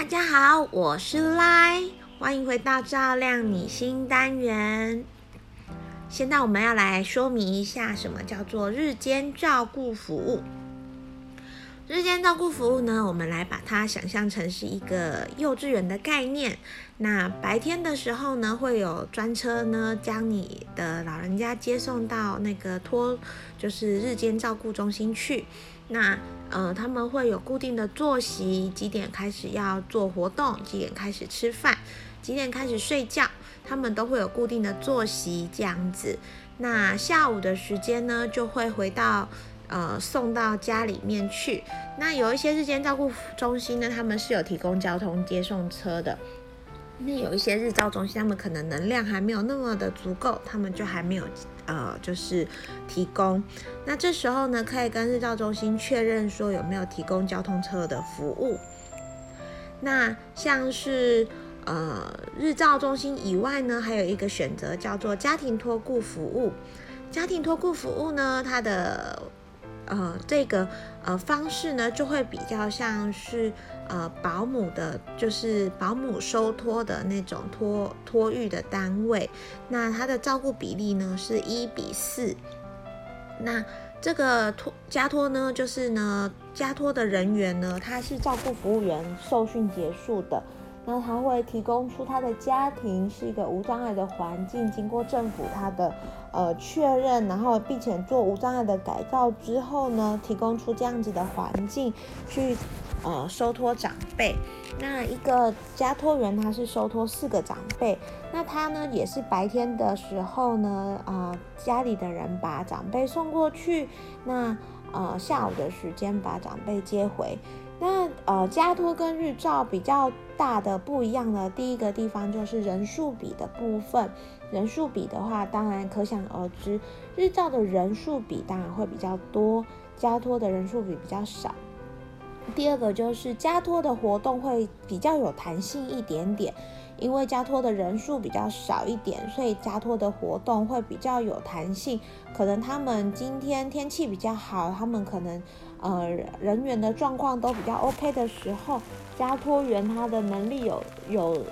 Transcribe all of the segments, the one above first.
大家好，我是赖，欢迎回到照亮你新单元。现在我们要来说明一下，什么叫做日间照顾服务。日间照顾服务呢，我们来把它想象成是一个幼稚园的概念。那白天的时候呢，会有专车呢，将你的老人家接送到那个托，就是日间照顾中心去。那呃，他们会有固定的作息，几点开始要做活动，几点开始吃饭，几点开始睡觉，他们都会有固定的作息这样子。那下午的时间呢，就会回到。呃，送到家里面去。那有一些日间照顾中心呢，他们是有提供交通接送车的。那有一些日照中心，他们可能能量还没有那么的足够，他们就还没有呃，就是提供。那这时候呢，可以跟日照中心确认说有没有提供交通车的服务。那像是呃日照中心以外呢，还有一个选择叫做家庭托顾服务。家庭托顾服务呢，它的呃，这个呃方式呢，就会比较像是呃保姆的，就是保姆收托的那种托托育的单位。那它的照顾比例呢是一比四。那这个托家托呢，就是呢家托的人员呢，他是照顾服务员受训结束的。那他会提供出他的家庭是一个无障碍的环境，经过政府他的呃确认，然后并且做无障碍的改造之后呢，提供出这样子的环境去呃收托长辈。那一个家托员他是收托四个长辈，那他呢也是白天的时候呢啊家里的人把长辈送过去，那呃下午的时间把长辈接回。那呃，加托跟日照比较大的不一样的第一个地方就是人数比的部分。人数比的话，当然可想而知，日照的人数比当然会比较多，加托的人数比比较少。第二个就是加托的活动会比较有弹性一点点。因为加托的人数比较少一点，所以加托的活动会比较有弹性。可能他们今天天气比较好，他们可能呃人员的状况都比较 OK 的时候，加托员他的能力有有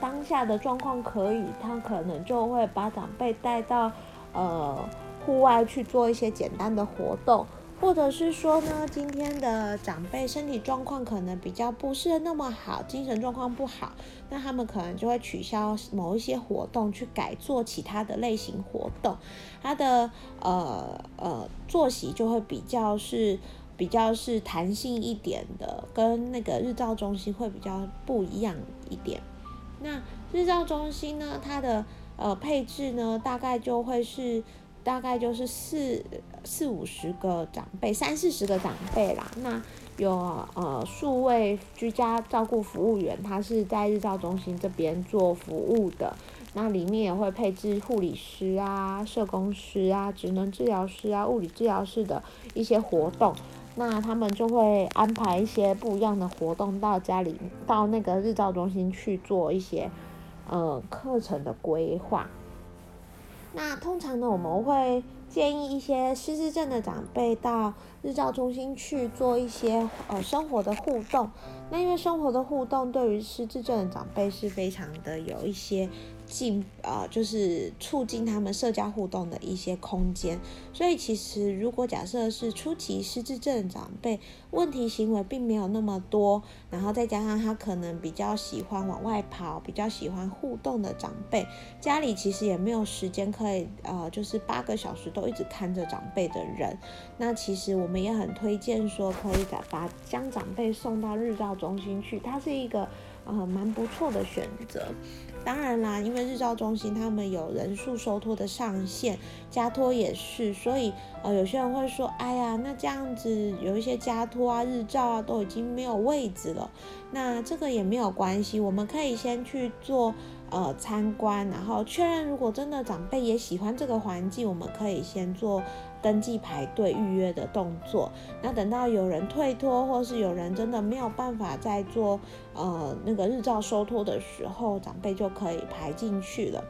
当下的状况可以，他可能就会把长辈带到呃户外去做一些简单的活动。或者是说呢，今天的长辈身体状况可能比较不是那么好，精神状况不好，那他们可能就会取消某一些活动，去改做其他的类型活动。他的呃呃作息就会比较是比较是弹性一点的，跟那个日照中心会比较不一样一点。那日照中心呢，它的呃配置呢，大概就会是。大概就是四四五十个长辈，三四十个长辈啦。那有呃数位居家照顾服务员，他是在日照中心这边做服务的。那里面也会配置护理师啊、社工师啊、职能治疗师啊、物理治疗师的一些活动。那他们就会安排一些不一样的活动到家里，到那个日照中心去做一些呃课程的规划。那通常呢，我们会建议一些失智症的长辈到日照中心去做一些呃生活的互动。那因为生活的互动对于失智症的长辈是非常的有一些。进呃，就是促进他们社交互动的一些空间。所以其实，如果假设是初期失智症长辈，问题行为并没有那么多，然后再加上他可能比较喜欢往外跑，比较喜欢互动的长辈，家里其实也没有时间可以呃，就是八个小时都一直看着长辈的人。那其实我们也很推荐说，可以把把将长辈送到日照中心去，它是一个。呃，蛮不错的选择。当然啦，因为日照中心他们有人数收托的上限，加托也是，所以呃，有些人会说，哎呀，那这样子有一些加托啊、日照啊都已经没有位置了。那这个也没有关系，我们可以先去做呃参观，然后确认如果真的长辈也喜欢这个环境，我们可以先做。登记排队预约的动作，那等到有人退托，或是有人真的没有办法再做呃那个日照收托的时候，长辈就可以排进去了。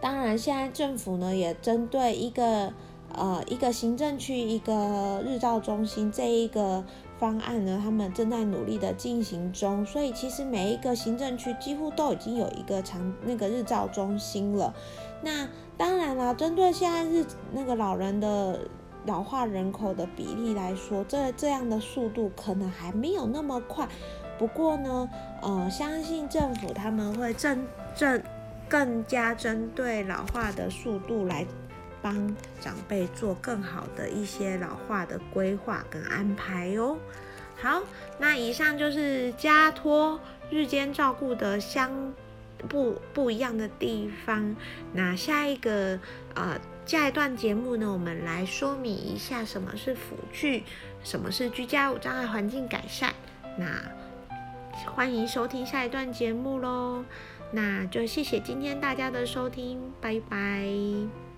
当然，现在政府呢也针对一个呃一个行政区一个日照中心这一个方案呢，他们正在努力的进行中，所以其实每一个行政区几乎都已经有一个长那个日照中心了。那当然啦，针对现在日那个老人的老化人口的比例来说，这这样的速度可能还没有那么快。不过呢，呃，相信政府他们会正正更加针对老化的速度来。帮长辈做更好的一些老化的规划跟安排哦。好，那以上就是家托日间照顾的相不不一样的地方。那下一个呃下一段节目呢，我们来说明一下什么是辅具，什么是居家无障碍环境改善。那欢迎收听下一段节目喽。那就谢谢今天大家的收听，拜拜。